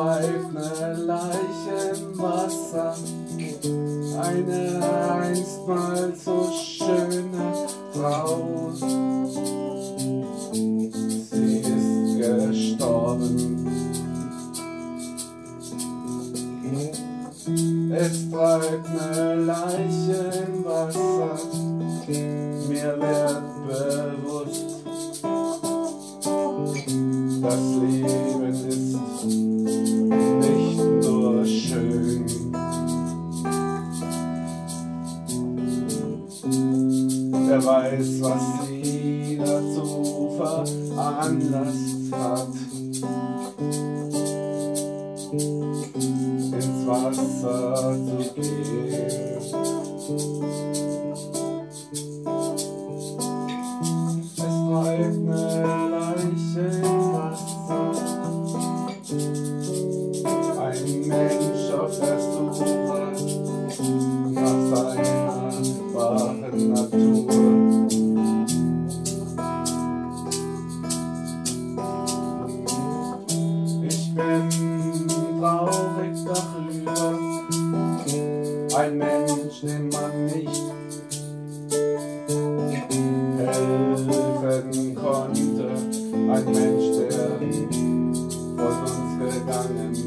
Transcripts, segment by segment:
treibt ne Leiche im Wasser, eine einstmal so schöne Frau. Sie ist gestorben. Es treibt ne Leiche im Wasser, mir wird bewusst, das Leben Wer weiß, was sie dazu veranlasst hat. ins Wasser zu gehen. Ein Mensch, dem man nicht helfen konnte, ein Mensch, der von uns gegangen ist.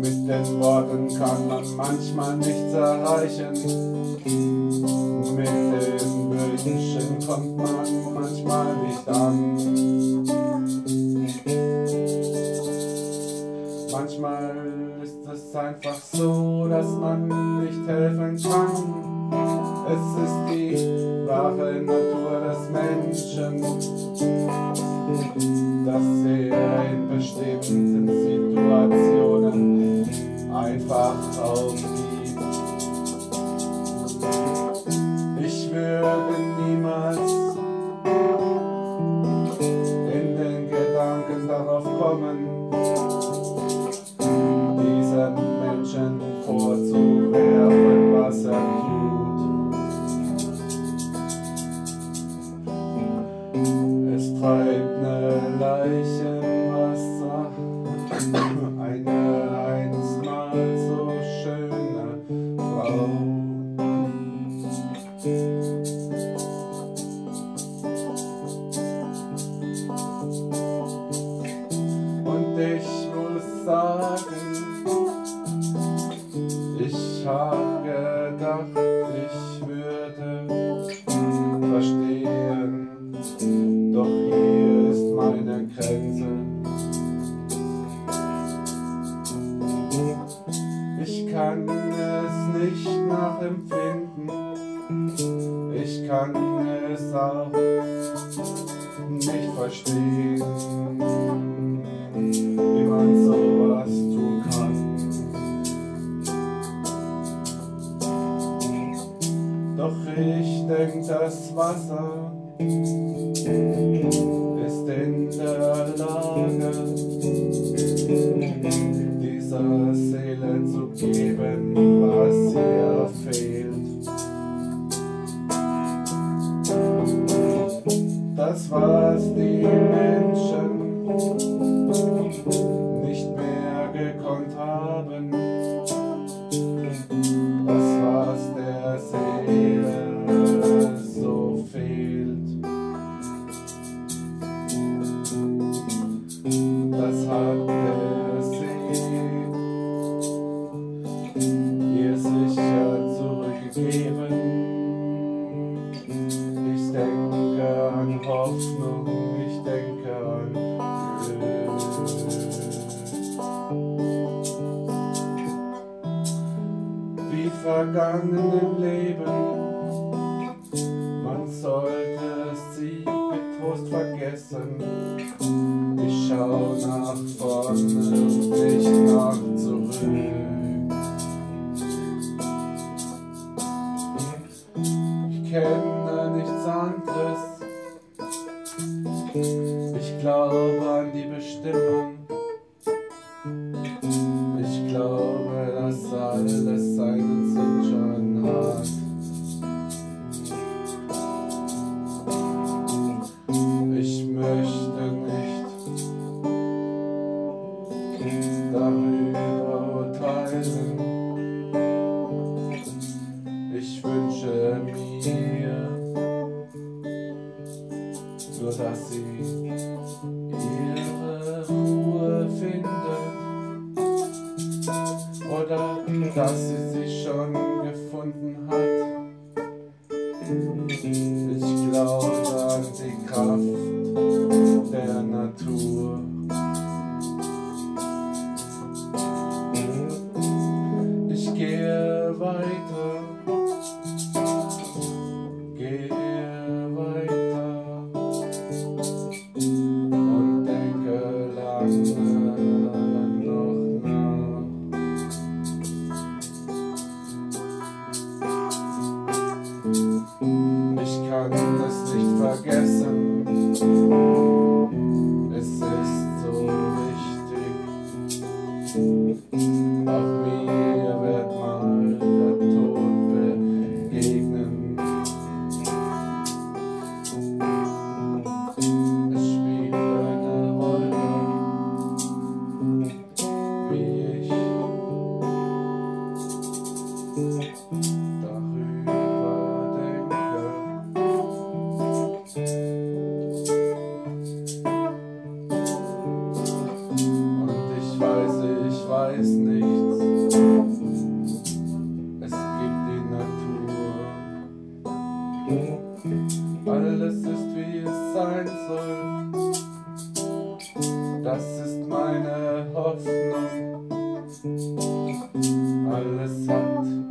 Mit den Worten kann man manchmal nichts erreichen, mit den Wünschen kommt man manchmal nicht an. Manchmal ist es einfach so, dass man nicht helfen kann. Es ist die wahre Natur des Menschen, dass er in bestimmten Situationen einfach aufgibt. Ich würde niemals in den Gedanken darauf kommen, treibt ne Leiche im eine einstmal so schöne Frau. Ich auch nicht verstehen, wie man sowas tun kann. Doch ich denk, das Wasser ist in der Lage, dieser Seele zu geben, was ihr Wie vergangen im Leben, man sollte sie getrost vergessen. Ich schau nach vorne und nicht nach zurück. Ich wünsche mir, nur dass sie ihre Ruhe finden oder dass sie. Alles ist wie es sein soll. Das ist meine Hoffnung. Alles hat